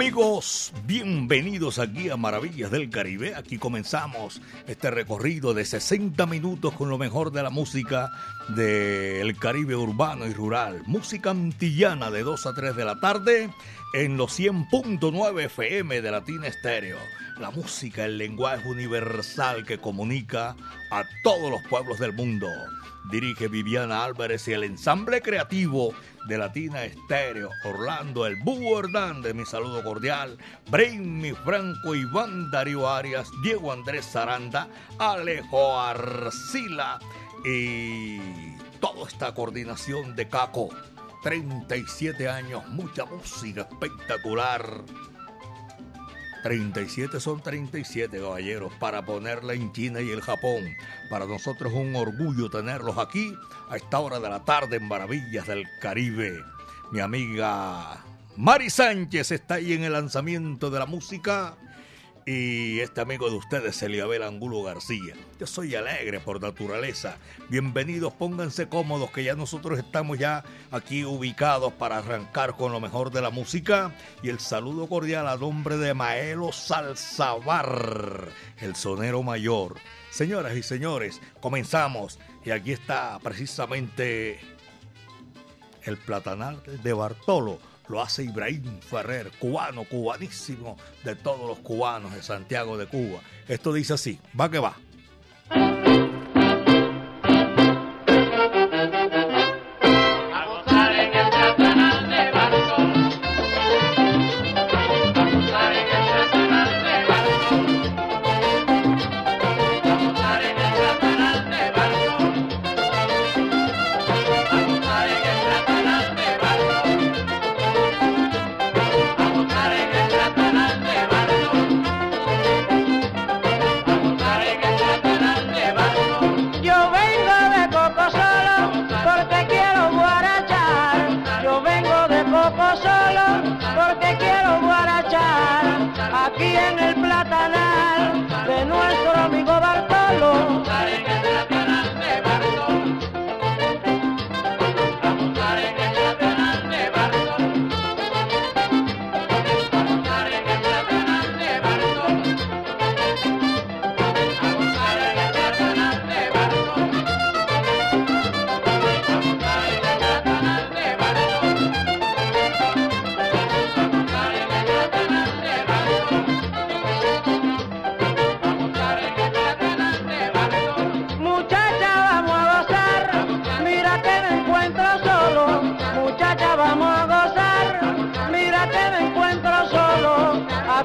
Amigos, bienvenidos aquí a Maravillas del Caribe. Aquí comenzamos este recorrido de 60 minutos con lo mejor de la música del Caribe urbano y rural. Música antillana de 2 a 3 de la tarde en los 100.9 FM de Latina Estéreo. La música, el lenguaje universal que comunica a todos los pueblos del mundo. Dirige Viviana Álvarez y el ensamble creativo de Latina Estéreo, Orlando, el Búho de mi saludo cordial, mi Franco, Iván Darío Arias, Diego Andrés Zaranda, Alejo Arcila y toda esta coordinación de Caco. 37 años, mucha música espectacular 37 son 37 caballeros para ponerla en China y el Japón. Para nosotros es un orgullo tenerlos aquí a esta hora de la tarde en Maravillas del Caribe. Mi amiga Mari Sánchez está ahí en el lanzamiento de la música y este amigo de ustedes, Eliabel Angulo García. Yo soy alegre por naturaleza. Bienvenidos, pónganse cómodos que ya nosotros estamos ya aquí ubicados para arrancar con lo mejor de la música y el saludo cordial a nombre de Maelo Salzabar, el sonero mayor. Señoras y señores, comenzamos y aquí está precisamente el platanal de Bartolo lo hace Ibrahim Ferrer, cubano, cubanísimo de todos los cubanos de Santiago de Cuba. Esto dice así, va que va.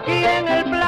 El plátano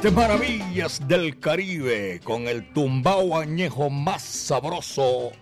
de maravillas del Caribe con el tumbao añejo más sabroso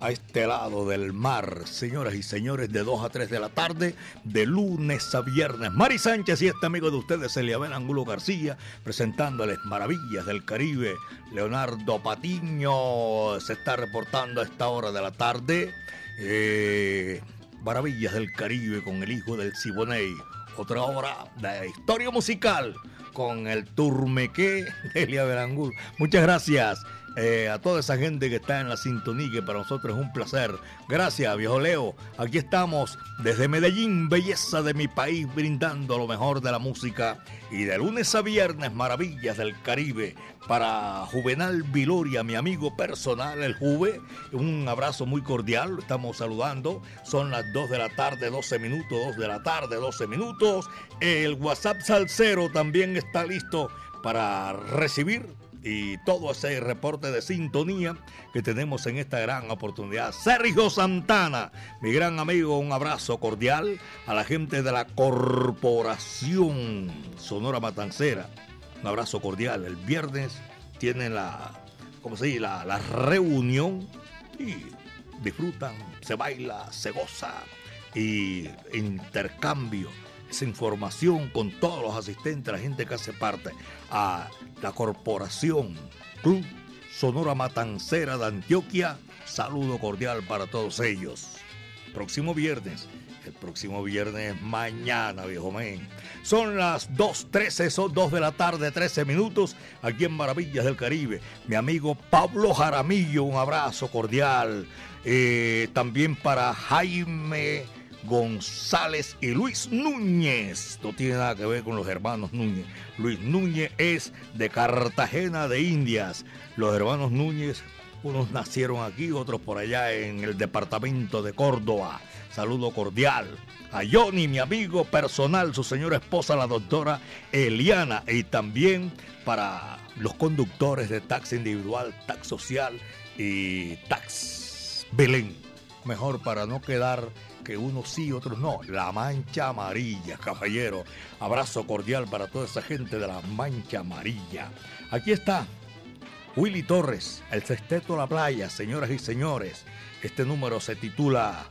a este lado del mar, señoras y señores, de 2 a 3 de la tarde, de lunes a viernes. Mari Sánchez y este amigo de ustedes, Eliabel Angulo García, presentándoles maravillas del Caribe. Leonardo Patiño se está reportando a esta hora de la tarde. Eh, maravillas del Caribe con el hijo del Siboney. Otra hora de historia musical con el Turmequé de Elia Berangur. Muchas gracias. Eh, a toda esa gente que está en la sintonía, que para nosotros es un placer. Gracias, viejo Leo. Aquí estamos desde Medellín, belleza de mi país, brindando lo mejor de la música. Y de lunes a viernes, maravillas del Caribe. Para Juvenal Viloria, mi amigo personal, el Juve. Un abrazo muy cordial, lo estamos saludando. Son las 2 de la tarde, 12 minutos, 2 de la tarde, 12 minutos. El WhatsApp Salcero también está listo para recibir y todo ese reporte de sintonía que tenemos en esta gran oportunidad. Sergio Santana, mi gran amigo, un abrazo cordial a la gente de la Corporación Sonora Matancera. Un abrazo cordial. El viernes tienen la, ¿cómo se? La, la reunión y disfrutan, se baila, se goza y intercambio esa información con todos los asistentes, la gente que hace parte a la corporación Club Sonora Matancera de Antioquia. Saludo cordial para todos ellos. Próximo viernes, el próximo viernes mañana, viejo men. Son las 2.13, son 2 de la tarde, 13 minutos, aquí en Maravillas del Caribe. Mi amigo Pablo Jaramillo, un abrazo cordial. Eh, también para Jaime González y Luis Núñez. No tiene nada que ver con los hermanos Núñez. Luis Núñez es de Cartagena de Indias. Los hermanos Núñez, unos nacieron aquí, otros por allá en el departamento de Córdoba. Saludo cordial a Johnny, mi amigo personal, su señora esposa, la doctora Eliana, y también para los conductores de taxi individual, tax social y tax Belén. Mejor para no quedar que unos sí, otros no. La mancha amarilla, caballero. Abrazo cordial para toda esa gente de la mancha amarilla. Aquí está Willy Torres, el sexteto La Playa, señoras y señores. Este número se titula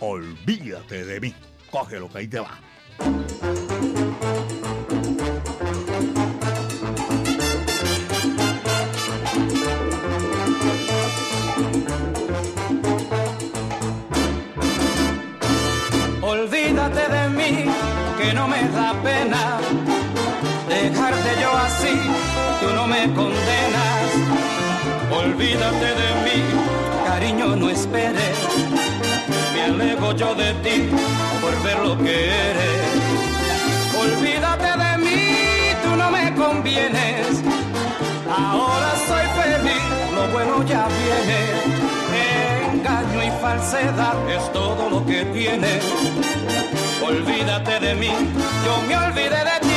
Olvídate de mí. Cógelo que ahí te va. Olvídate de mí, cariño, no esperes. Me alejo yo de ti por ver lo que eres. Olvídate de mí, tú no me convienes. Ahora soy feliz, lo bueno ya viene engaño y falsedad es todo lo que tienes. Olvídate de mí, yo me olvidé de ti.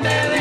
Olvídate de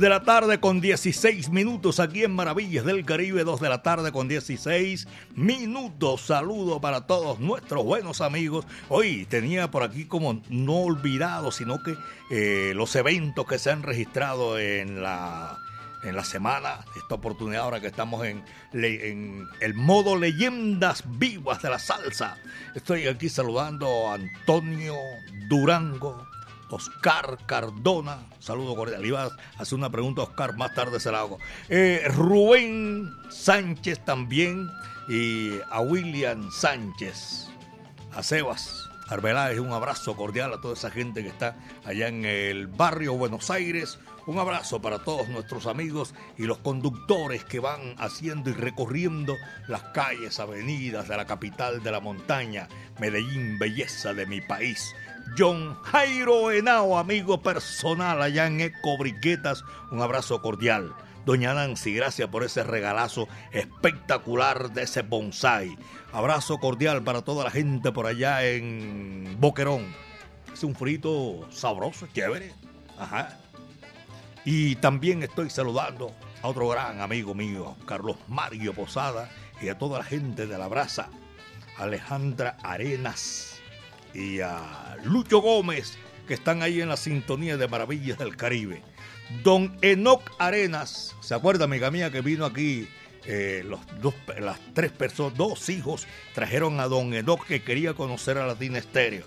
de la tarde con 16 minutos aquí en Maravillas del Caribe, 2 de la tarde con 16 minutos. Saludo para todos nuestros buenos amigos. Hoy tenía por aquí como no olvidado, sino que eh, los eventos que se han registrado en la en la semana, esta oportunidad ahora que estamos en, en, el modo leyendas vivas de la salsa. Estoy aquí saludando a Antonio Durango, Oscar Cardona, saludo cordial. Iba a hacer una pregunta a Oscar, más tarde se la hago. Eh, Rubén Sánchez también y a William Sánchez, a Sebas Arbeláez, un abrazo cordial a toda esa gente que está allá en el barrio Buenos Aires. Un abrazo para todos nuestros amigos y los conductores que van haciendo y recorriendo las calles, avenidas de la capital de la montaña, Medellín, belleza de mi país. John Jairo Henao, amigo personal allá en Eco Briquetas. Un abrazo cordial. Doña Nancy, gracias por ese regalazo espectacular de ese bonsai. Abrazo cordial para toda la gente por allá en Boquerón. Es un frito sabroso, chévere. Ajá. Y también estoy saludando a otro gran amigo mío, Carlos Mario Posada, y a toda la gente de la brasa, Alejandra Arenas y a Lucho Gómez, que están ahí en la sintonía de Maravillas del Caribe. Don Enoc Arenas, ¿se acuerda, amiga mía, que vino aquí? Eh, los dos, las tres personas, dos hijos, trajeron a don Enoc que quería conocer a Latina Estéreo.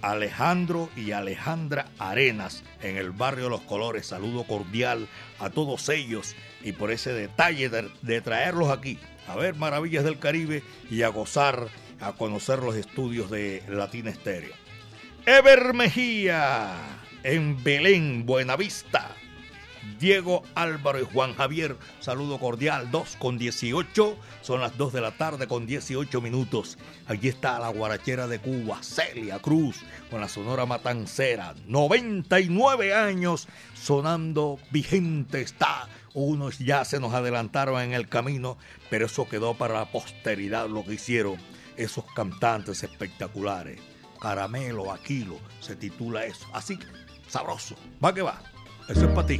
Alejandro y Alejandra Arenas en el barrio Los Colores. Saludo cordial a todos ellos y por ese detalle de, de traerlos aquí a ver Maravillas del Caribe y a gozar a conocer los estudios de Latina Estéreo. Ever Mejía, en Belén, Buenavista. Diego Álvaro y Juan Javier, saludo cordial, 2 con 18, son las 2 de la tarde con 18 minutos. Allí está la guarachera de Cuba, Celia Cruz, con la Sonora Matancera, 99 años, sonando vigente está. Unos ya se nos adelantaron en el camino, pero eso quedó para la posteridad lo que hicieron esos cantantes espectaculares. Caramelo, Aquilo, se titula eso. Así que, sabroso. Va que va. Eso es para ti.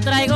Y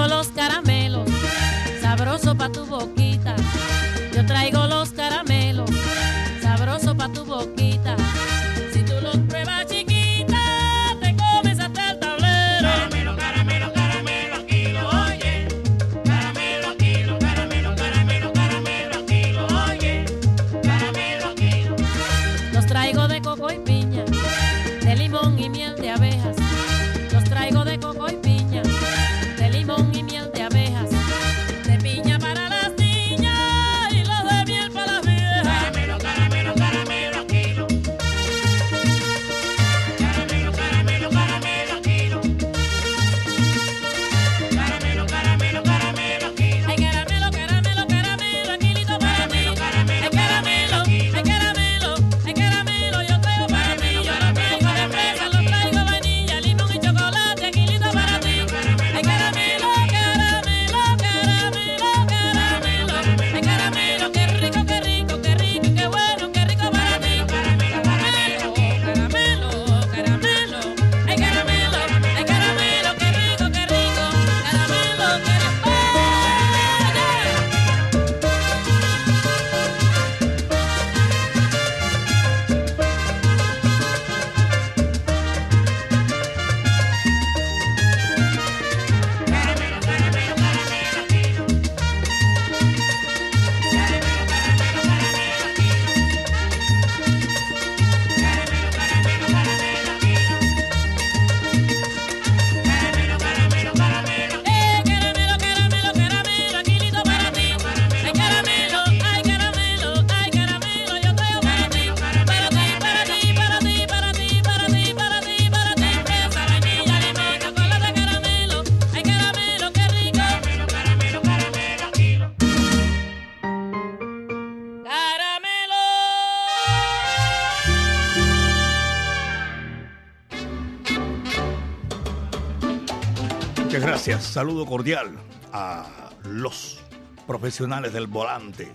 Gracias, saludo cordial a los profesionales del volante.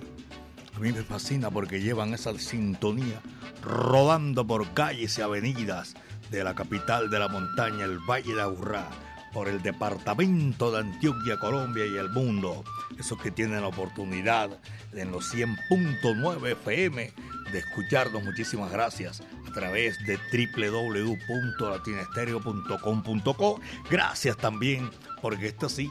A mí me fascina porque llevan esa sintonía rodando por calles y avenidas de la capital de la montaña, el Valle de Aburrá, por el departamento de Antioquia, Colombia y el mundo. Esos que tienen la oportunidad en los 100.9 FM de escucharnos, muchísimas gracias a través de www.latinestereo.com.co. Gracias también, porque esto sí,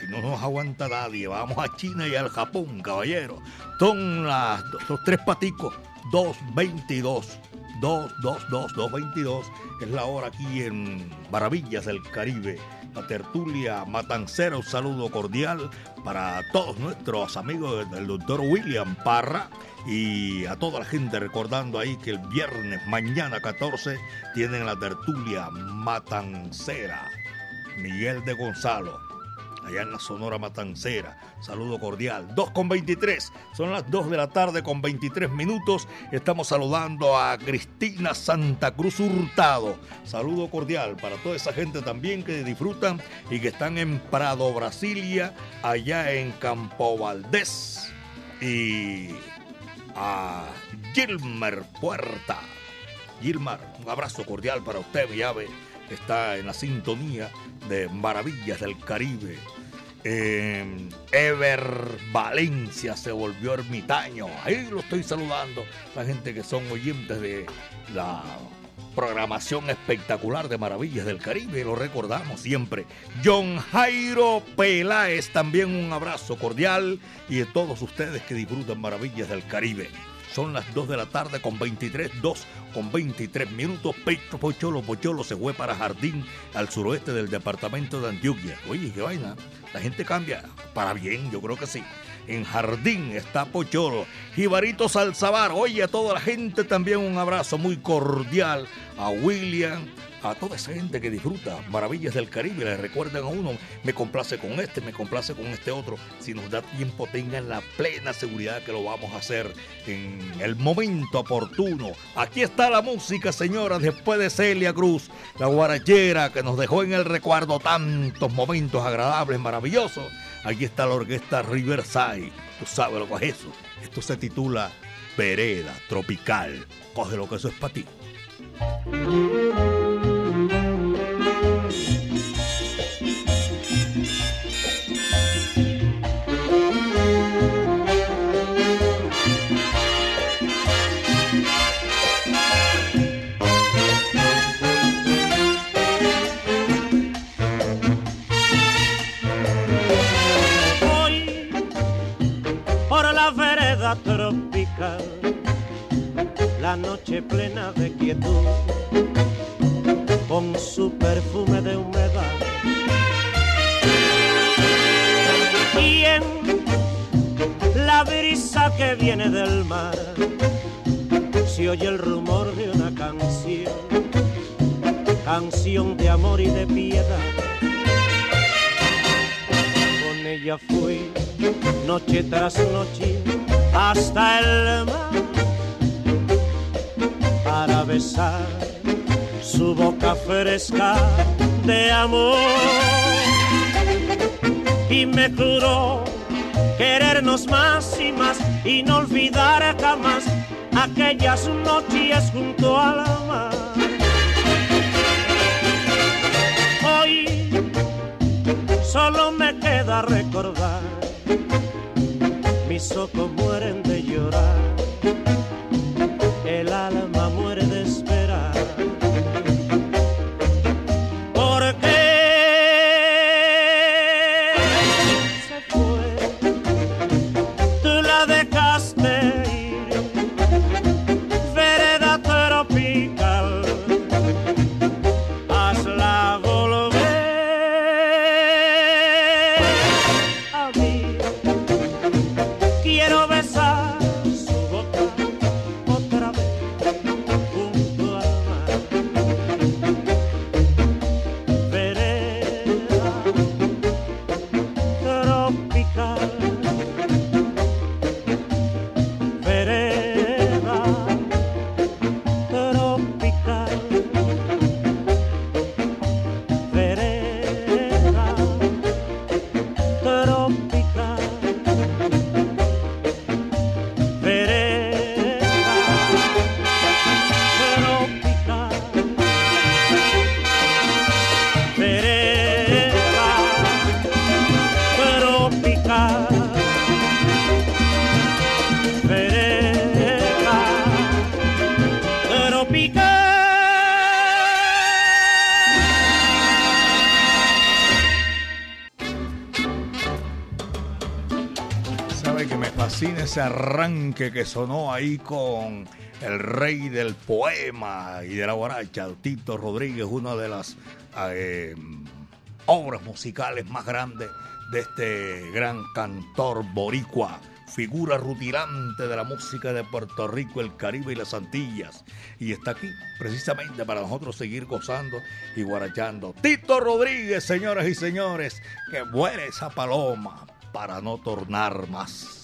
si no nos aguanta nadie, vamos a China y al Japón, caballero. Son los tres paticos, 222. 222 222 es la hora aquí en Maravillas del Caribe. La tertulia matancera, un saludo cordial para todos nuestros amigos del doctor William Parra y a toda la gente recordando ahí que el viernes, mañana 14, tienen la tertulia matancera. Miguel de Gonzalo, allá en la Sonora Matancera. Saludo cordial. 2 con 23. Son las 2 de la tarde con 23 minutos. Estamos saludando a Cristina Santa Cruz Hurtado. Saludo cordial para toda esa gente también que disfrutan y que están en Prado, Brasilia, allá en Campo Valdés. Y a Gilmer Puerta. Gilmar, un abrazo cordial para usted, mi ave. Está en la sintonía de Maravillas del Caribe. Eh, Ever Valencia se volvió ermitaño. Ahí lo estoy saludando. La gente que son oyentes de la programación espectacular de Maravillas del Caribe, lo recordamos siempre. John Jairo Peláez, también un abrazo cordial y de todos ustedes que disfrutan Maravillas del Caribe. Son las 2 de la tarde con 23, 2 con 23 minutos. Pecho Pocholo, Pocholo se fue para Jardín, al suroeste del departamento de Antioquia. Oye, qué vaina. La gente cambia para bien, yo creo que sí. En Jardín está Pocholo. Jibarito Salzabar. Oye, a toda la gente también un abrazo muy cordial. A William, a toda esa gente que disfruta maravillas del Caribe, le recuerdan a uno, me complace con este, me complace con este otro. Si nos da tiempo, tengan la plena seguridad que lo vamos a hacer en el momento oportuno. Aquí está la música, señora, después de Celia Cruz, la guarachera que nos dejó en el recuerdo tantos momentos agradables, maravillosos. Aquí está la orquesta Riverside. Tú sabes lo que es eso. Esto se titula Vereda Tropical. Coge lo que eso es para ti. Fresca de amor y me juró querernos más y más y no olvidar jamás aquellas noches junto al mar. Hoy solo me queda recordar, ese arranque que sonó ahí con el rey del poema y de la guaracha, Tito Rodríguez, una de las eh, obras musicales más grandes de este gran cantor boricua, figura rutilante de la música de Puerto Rico, el Caribe y las Antillas. Y está aquí precisamente para nosotros seguir gozando y guarachando. Tito Rodríguez, señoras y señores, que vuele esa paloma para no tornar más.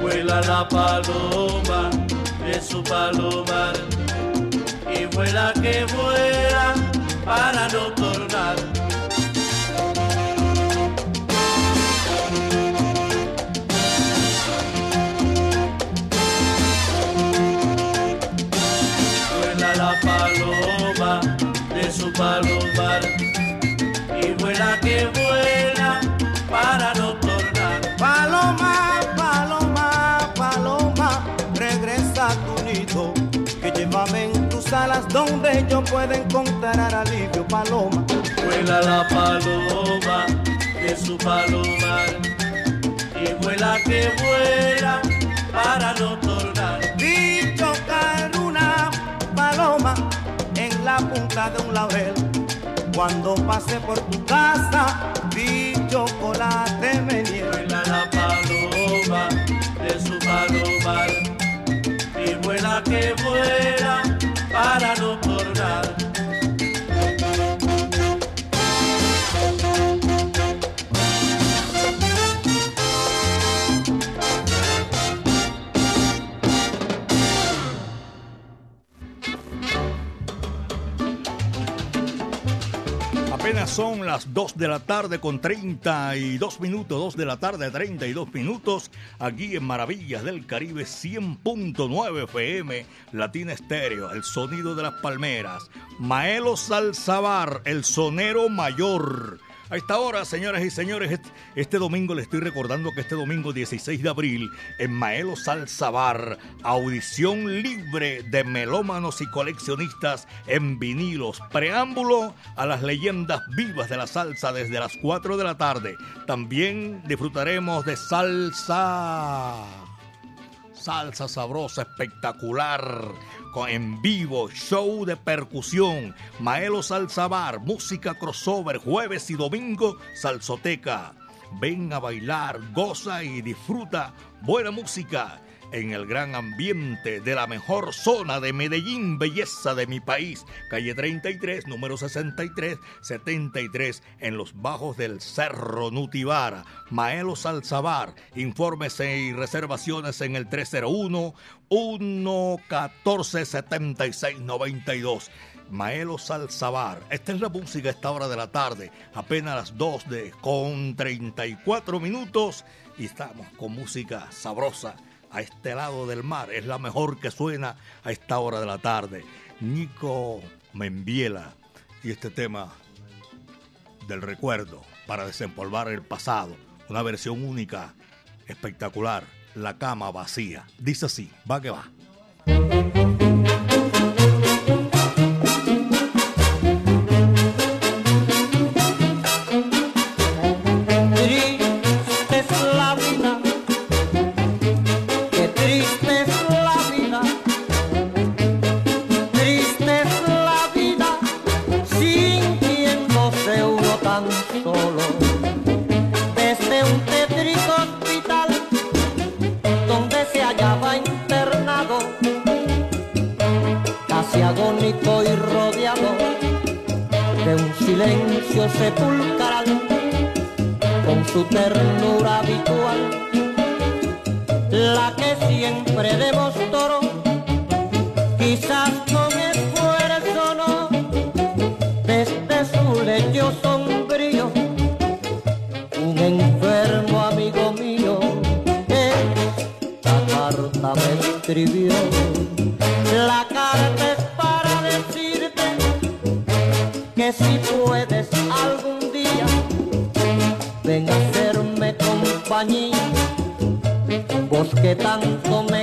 Vuela la paloma de su palomar y vuela que vuela para no tornar. Vuela la paloma de su palomar donde yo pueda encontrar alivio, paloma. Vuela la paloma de su palomar y vuela que vuela para no tornar. Vi chocar una paloma en la punta de un laurel. Cuando pasé por tu casa, vi chocolate me Vuela la paloma de su palomar y vuela que vuela para no tornar. Apenas son las 2 de la tarde con 32 minutos, 2 de la tarde 32 minutos, aquí en Maravillas del Caribe 100.9 FM, Latina Estéreo, el sonido de las palmeras, Maelo Salzabar, el sonero mayor. A esta hora, señoras y señores, este, domingo le estoy recordando que este domingo 16 de abril en Maelo Salsa Bar, audición libre de melómanos y coleccionistas en vinilos, preámbulo a las leyendas vivas de la salsa desde las 4 de la tarde. También disfrutaremos de salsa. Salsa sabrosa, espectacular, en vivo, show de percusión, Maelo Salsabar, música crossover, jueves y domingo, salsoteca. Ven a bailar, goza y disfruta. Buena música en el gran ambiente de la mejor zona de Medellín, belleza de mi país, calle 33, número 63, 73, en los bajos del Cerro Nutibara, Maelo Salzabar. Infórmese y reservaciones en el 301 114 7692. Maelo Salzabar. Esta es la música a esta hora de la tarde, apenas las 2 de con 34 minutos y estamos con música sabrosa a este lado del mar. Es la mejor que suena a esta hora de la tarde. Nico Membiela y este tema del recuerdo para desempolvar el pasado. Una versión única, espectacular. La cama vacía. Dice así, va que va. Que tanto me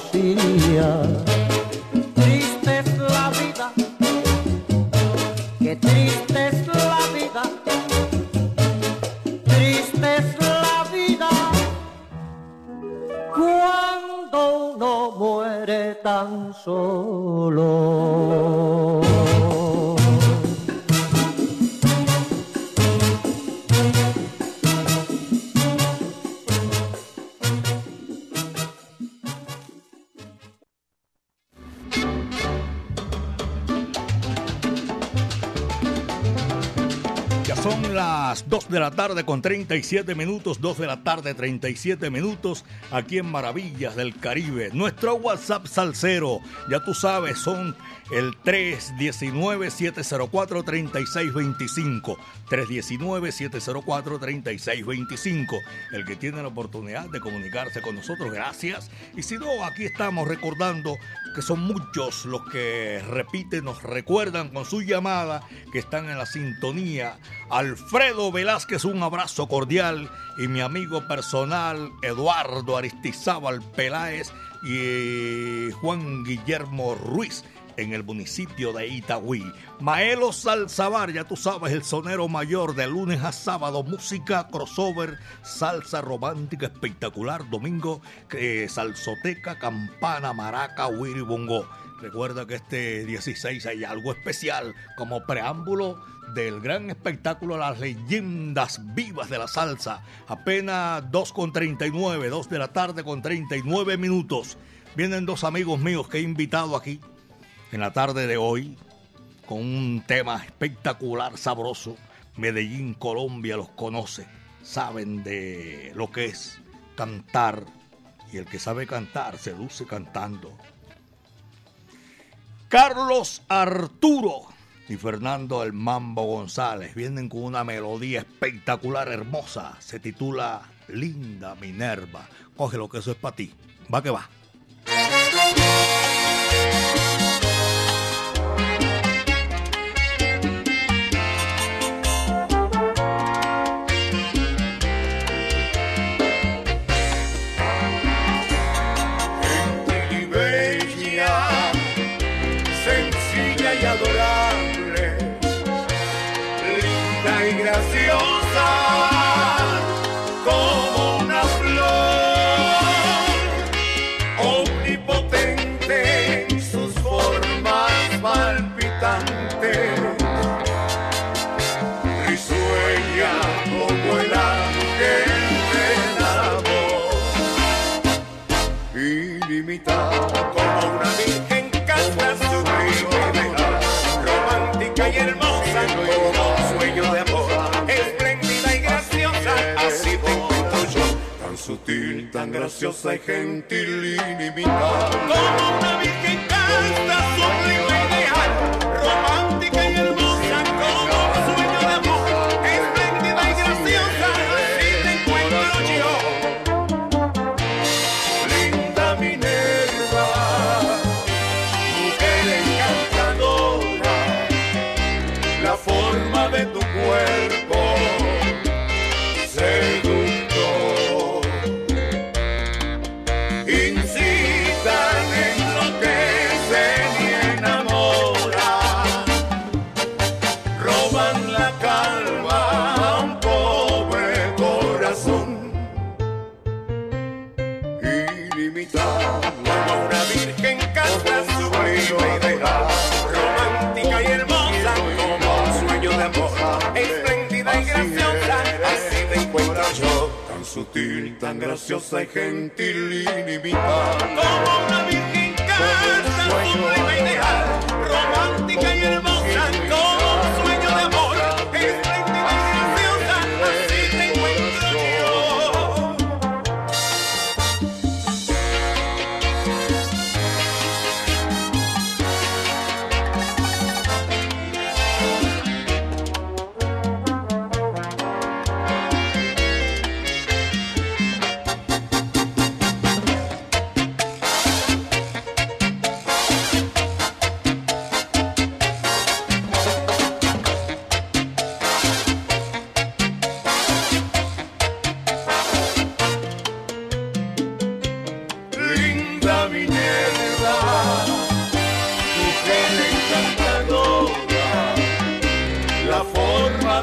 su con 37 minutos, 2 de la tarde 37 minutos, aquí en Maravillas del Caribe. Nuestro WhatsApp salsero, ya tú sabes, son el 319-704-3625. 319-704-3625. El que tiene la oportunidad de comunicarse con nosotros, gracias. Y si no, aquí estamos recordando que son muchos los que repiten, nos recuerdan con su llamada que están en la sintonía. Alfredo Velázquez, un abrazo cordial. Y mi amigo personal, Eduardo Aristizábal Peláez y Juan Guillermo Ruiz en el municipio de Itagüí. Maelo Salzabar, ya tú sabes, el sonero mayor de lunes a sábado, música, crossover, salsa romántica espectacular, domingo, eh, salsoteca, campana, maraca, wiri, bongo. Recuerda que este 16 hay algo especial como preámbulo del gran espectáculo Las leyendas vivas de la salsa. Apenas 2.39, 2 de la tarde con 39 minutos. Vienen dos amigos míos que he invitado aquí en la tarde de hoy con un tema espectacular, sabroso. Medellín, Colombia los conoce, saben de lo que es cantar y el que sabe cantar se luce cantando. Carlos Arturo y Fernando El Mambo González vienen con una melodía espectacular, hermosa. Se titula Linda Minerva. Coge lo que eso es para ti. Va que va. Tan graciosa y gentil, ilimitada, como una virgen casta sublime ideal, romántica y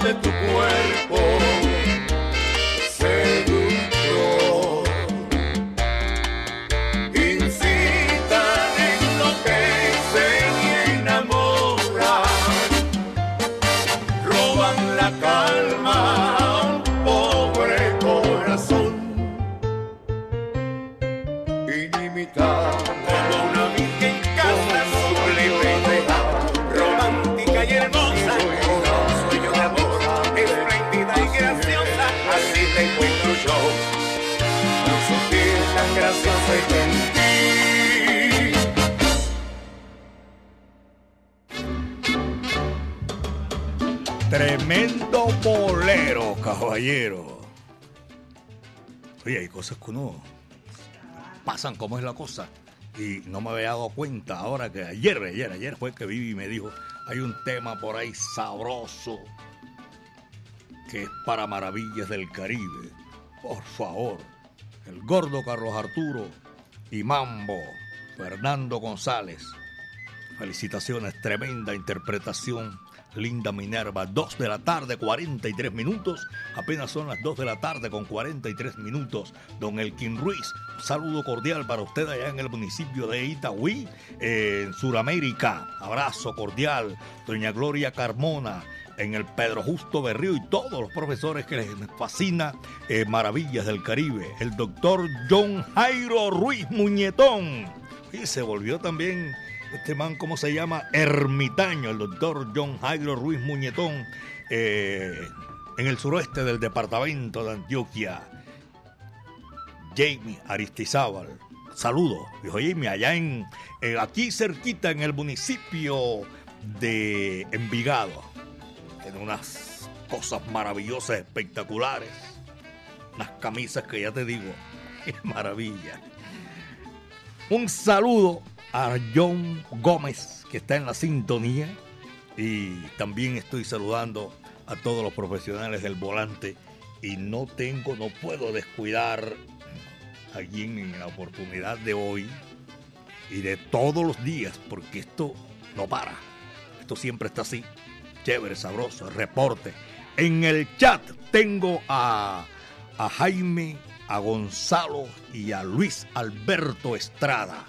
de tu cuerpo Tremendo bolero, caballero. Oye, hay cosas que uno pasan como es la cosa. Y no me había dado cuenta ahora que ayer, ayer, ayer fue que Vivi me dijo, hay un tema por ahí sabroso que es para maravillas del Caribe. Por favor, el gordo Carlos Arturo y Mambo, Fernando González. Felicitaciones, tremenda interpretación. Linda Minerva, 2 de la tarde, 43 minutos. Apenas son las 2 de la tarde con 43 minutos. Don Elkin Ruiz, saludo cordial para usted allá en el municipio de Itagüí, eh, en Sudamérica. Abrazo cordial. Doña Gloria Carmona, en el Pedro Justo Berrío y todos los profesores que les fascina eh, Maravillas del Caribe. El doctor John Jairo Ruiz Muñetón. Y se volvió también este man, ¿cómo se llama? Ermitaño, el doctor John Jairo Ruiz Muñetón, eh, en el suroeste del departamento de Antioquia. Jamie Aristizábal. Saludo, dijo Jamie, allá en, eh, aquí cerquita en el municipio de Envigado. Unas cosas maravillosas, espectaculares. Unas camisas que ya te digo, qué maravilla. Un saludo a John Gómez, que está en la sintonía. Y también estoy saludando a todos los profesionales del volante. Y no tengo, no puedo descuidar aquí en la oportunidad de hoy y de todos los días, porque esto no para. Esto siempre está así. Chévere, sabroso, reporte. En el chat tengo a, a Jaime, a Gonzalo y a Luis Alberto Estrada.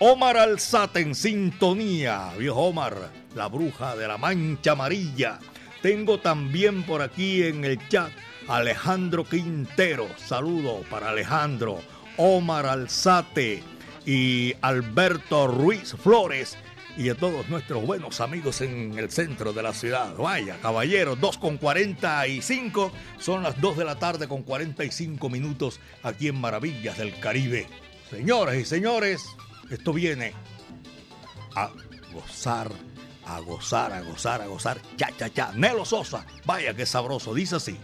Omar Alzate en sintonía, viejo Omar, la bruja de la mancha amarilla. Tengo también por aquí en el chat Alejandro Quintero. Saludo para Alejandro. Omar Alzate. y Alberto Ruiz Flores y a todos nuestros buenos amigos en el centro de la ciudad. Vaya, caballeros, 2 con 45, son las 2 de la tarde con 45 minutos aquí en Maravillas del Caribe. Señoras y señores, esto viene a gozar, a gozar, a gozar, a gozar. Cha, cha, cha. Nelo Sosa, vaya que sabroso, dice así.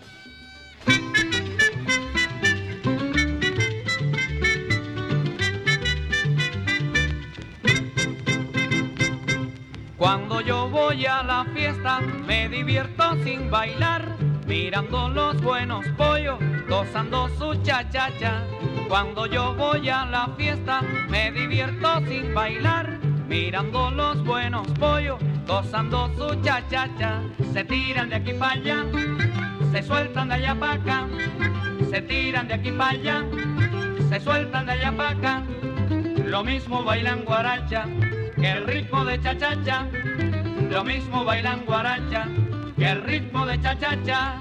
Cuando yo voy a la fiesta me divierto sin bailar, mirando los buenos pollos, gozando su cha-cha-cha. Cuando yo voy a la fiesta me divierto sin bailar, mirando los buenos pollos, gozando su cha-cha-cha. Se tiran de aquí para allá, se sueltan de allá para acá, se tiran de aquí para allá, se sueltan de allá para acá. Lo mismo bailan guaracha que el ritmo de cha-cha-cha. Lo mismo bailan guaracha que el ritmo de cha-cha-cha.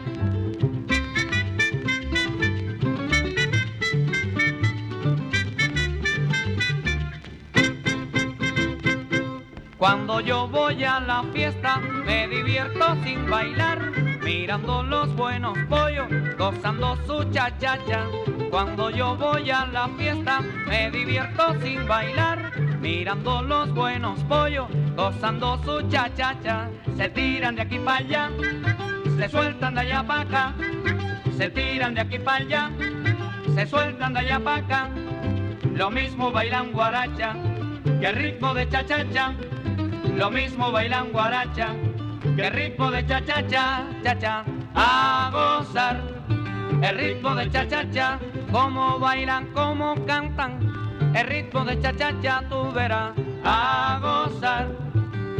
Cuando yo voy a la fiesta me divierto sin bailar, mirando los buenos pollos, gozando su cha-cha-cha. Cuando yo voy a la fiesta me divierto sin bailar, mirando los buenos pollos, gozando su cha-cha-cha. Se tiran de aquí para allá, se sueltan de allá para acá, se tiran de aquí para allá, se sueltan de allá para acá. Lo mismo bailan guaracha que el ritmo de cha-cha-cha. Lo mismo bailan guaracha que el ritmo de cha-cha-cha, cha-cha. A gozar el ritmo de cha-cha-cha, como bailan, como cantan. El ritmo de cha-cha-cha tú verás a gozar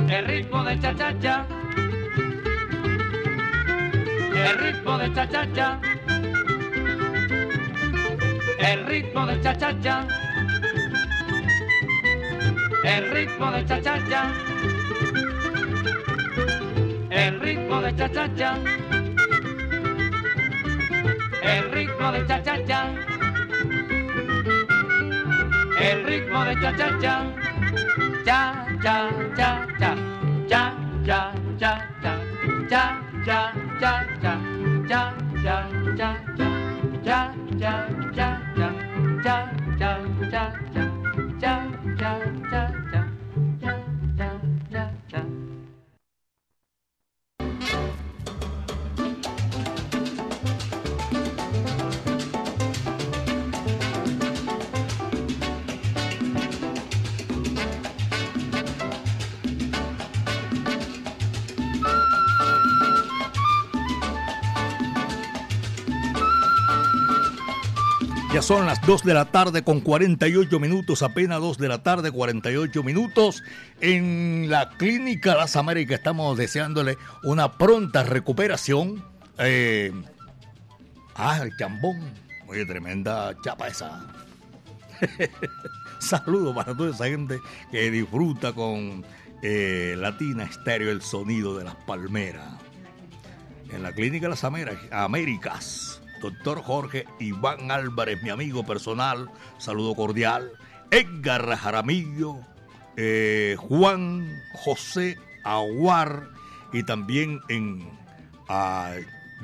el ritmo de cha-cha-cha. El ritmo de cha-cha-cha. El ritmo de cha-cha-cha. El ritmo de cha-cha-cha. El ritmo de cha-cha-cha. El ritmo de cha-cha-cha. El ritmo de cha-cha-cha. Cha, cha, cha, cha. Cha, cha, cha, cha. Cha, cha, cha, cha. Cha, cha, cha, cha. Cha, cha, cha, cha. Cha, cha, cha, cha. Cha, cha, cha, cha. Cha, Son las 2 de la tarde con 48 minutos, apenas 2 de la tarde, 48 minutos. En la Clínica Las Américas estamos deseándole una pronta recuperación. Eh, ah, el chambón. Oye, tremenda chapa esa. Saludos para toda esa gente que disfruta con eh, Latina Estéreo el sonido de las palmeras. En la Clínica Las Américas doctor Jorge Iván Álvarez, mi amigo personal, saludo cordial, Edgar Jaramillo, eh, Juan José Aguar y también en a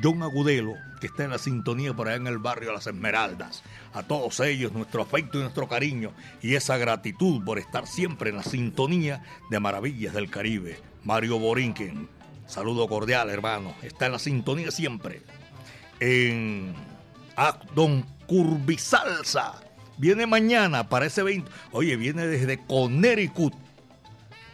John Agudelo, que está en la sintonía por allá en el barrio Las Esmeraldas. A todos ellos nuestro afecto y nuestro cariño y esa gratitud por estar siempre en la sintonía de Maravillas del Caribe. Mario Borinquen, saludo cordial hermano, está en la sintonía siempre en Don Curvisalsa. Viene mañana para ese evento. Oye, viene desde Connecticut.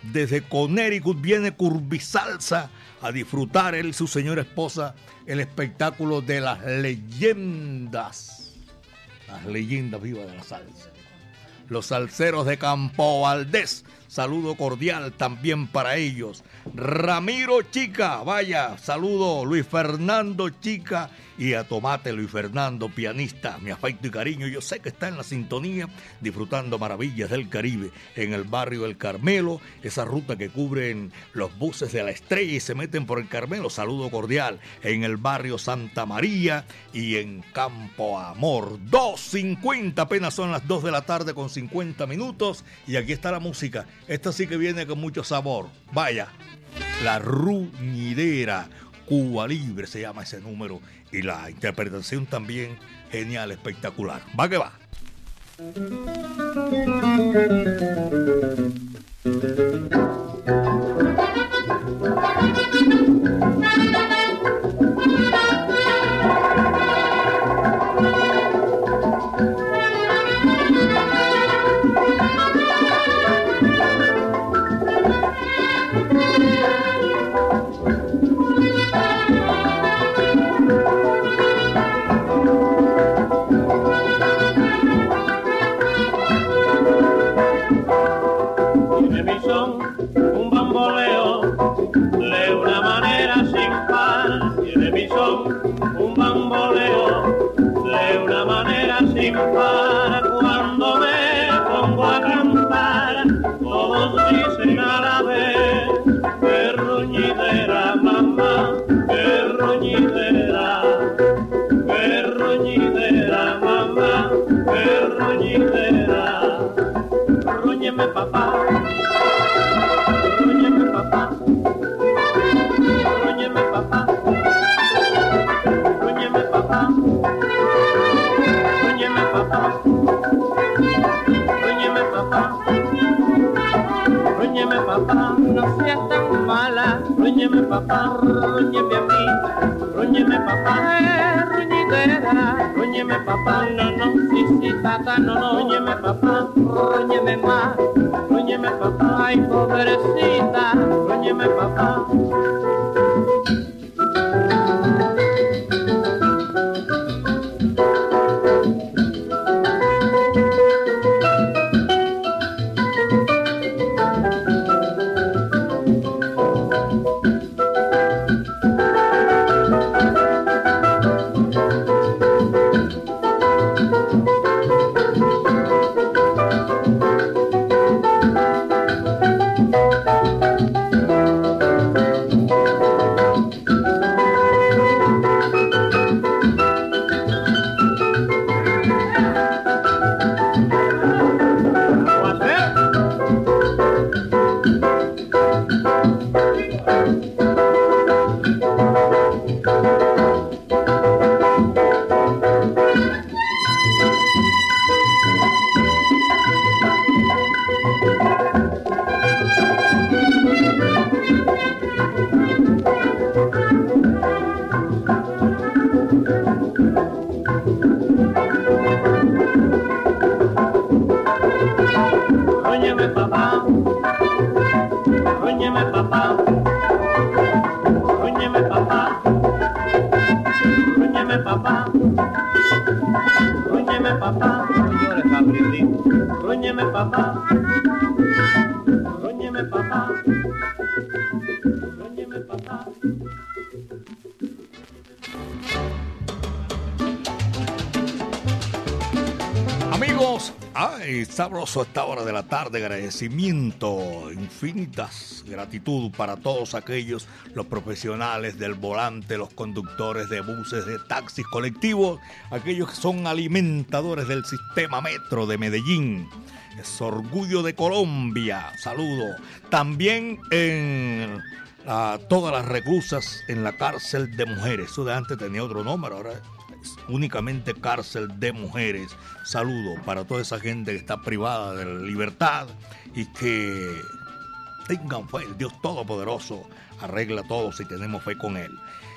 Desde Connecticut viene Curvisalsa a disfrutar él y su señora esposa el espectáculo de las leyendas. Las leyendas vivas de la salsa. Los salseros de Campo Valdés saludo cordial también para ellos. Ramiro Chica, vaya, saludo Luis Fernando Chica y a Tomate Luis Fernando, pianista, mi afecto y cariño. Yo sé que está en la sintonía disfrutando maravillas del Caribe en el barrio El Carmelo, esa ruta que cubren los buses de la estrella y se meten por el Carmelo. Saludo cordial en el barrio Santa María y en Campo Amor. 2.50, apenas son las 2 de la tarde con 50 minutos y aquí está la música. Esta sí que viene con mucho sabor. Vaya, la ruñidera. Cuba Libre se llama ese número y la interpretación también genial, espectacular. Va que va. Papá, ruñeme a mí, ruñeme papá, eh, ruñidera, ruñeme papá, no, no, sí, sí, tata, no, no, ruñeme papá, ruñeme más, ruñeme papá, ay, pobrecita, ruñeme papá. Sabroso a esta hora de la tarde, agradecimiento, infinitas gratitud para todos aquellos, los profesionales del volante, los conductores de buses, de taxis colectivos, aquellos que son alimentadores del sistema metro de Medellín. Es orgullo de Colombia, saludo. También en todas las reclusas en la cárcel de mujeres. Eso de antes tenía otro nombre, ahora únicamente cárcel de mujeres. Saludo para toda esa gente que está privada de la libertad y que tengan fe, el Dios Todopoderoso arregla todo si tenemos fe con Él.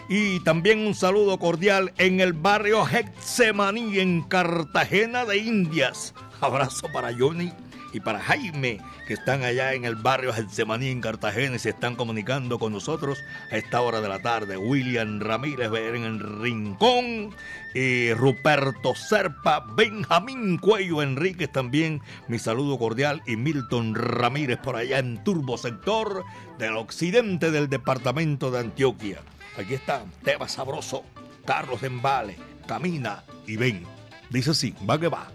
Y también un saludo cordial en el barrio Hexemaní, en Cartagena de Indias. Abrazo para Johnny y para Jaime, que están allá en el barrio Getsemaní en Cartagena y se están comunicando con nosotros a esta hora de la tarde. William Ramírez en el Rincón, y Ruperto Serpa, Benjamín Cuello Enríquez también, mi saludo cordial, y Milton Ramírez por allá en Turbo Sector del occidente del departamento de Antioquia. Aquí está, tema sabroso, Carlos Embale, camina y ven. Dice así, va que va.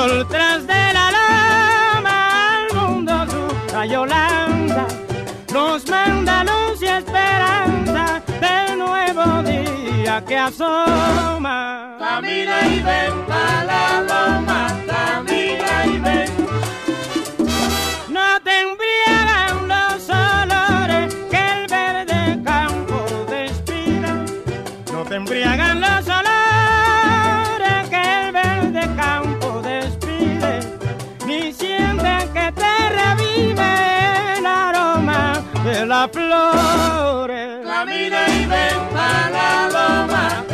Sol tras de la lama al mundo su rayo lanza, nos manda luz y esperanza del nuevo día que asoma. Camina y ven para la loma, camina y ven. No te embriagan los olores que el verde campo despida. No te embriagan los olores Camina y ven para la loma,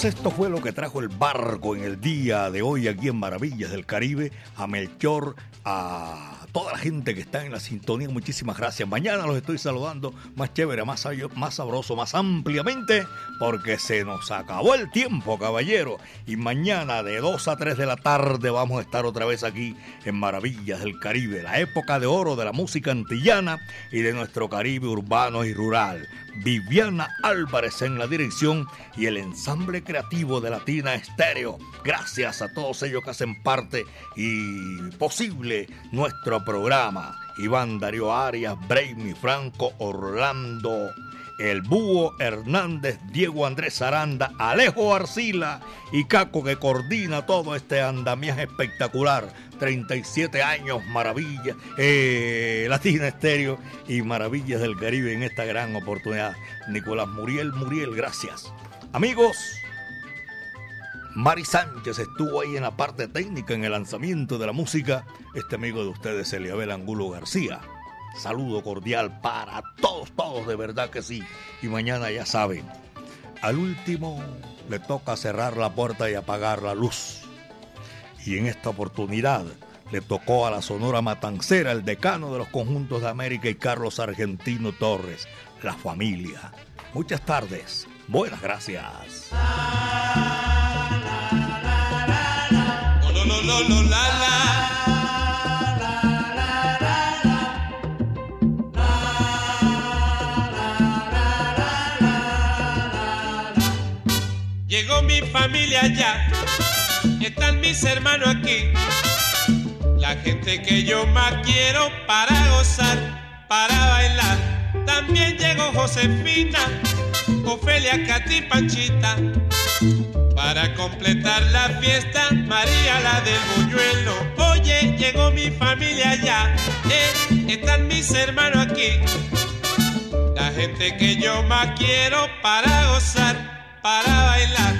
Amigos, esto fue lo que trajo el barco en el día de hoy aquí en Maravillas del Caribe, a Melchor, a toda la gente que está en la sintonía, muchísimas gracias. Mañana los estoy saludando más chévere, más, más sabroso, más ampliamente, porque se nos acabó el tiempo, caballero. Y mañana de 2 a 3 de la tarde vamos a estar otra vez aquí en Maravillas del Caribe, la época de oro de la música antillana y de nuestro Caribe urbano y rural. Viviana Álvarez en la dirección y el ensamble creativo de Latina Estéreo. Gracias a todos ellos que hacen parte y posible nuestro programa. Iván Darío Arias, Brainy Franco, Orlando, El Búho Hernández, Diego Andrés Aranda, Alejo Arcila y Caco que coordina todo este andamiaje espectacular. 37 años, maravillas, eh, Latina Estéreo y Maravillas del Caribe en esta gran oportunidad. Nicolás Muriel, Muriel, gracias. Amigos, Mari Sánchez estuvo ahí en la parte técnica, en el lanzamiento de la música. Este amigo de ustedes, Eliabel Angulo García. Saludo cordial para todos, todos, de verdad que sí. Y mañana ya saben, al último le toca cerrar la puerta y apagar la luz. Y en esta oportunidad le tocó a la Sonora Matancera, el decano de los conjuntos de América y Carlos Argentino Torres, la familia. Muchas tardes, buenas gracias. Llegó mi familia allá, están mis hermanos aquí. La gente que yo más quiero para gozar, para bailar. También llegó Josefina, Ofelia, Katy, Panchita. Para completar la fiesta, María la del buñuelo. Oye, llegó mi familia ya, eh, están mis hermanos aquí. La gente que yo más quiero para gozar, para bailar.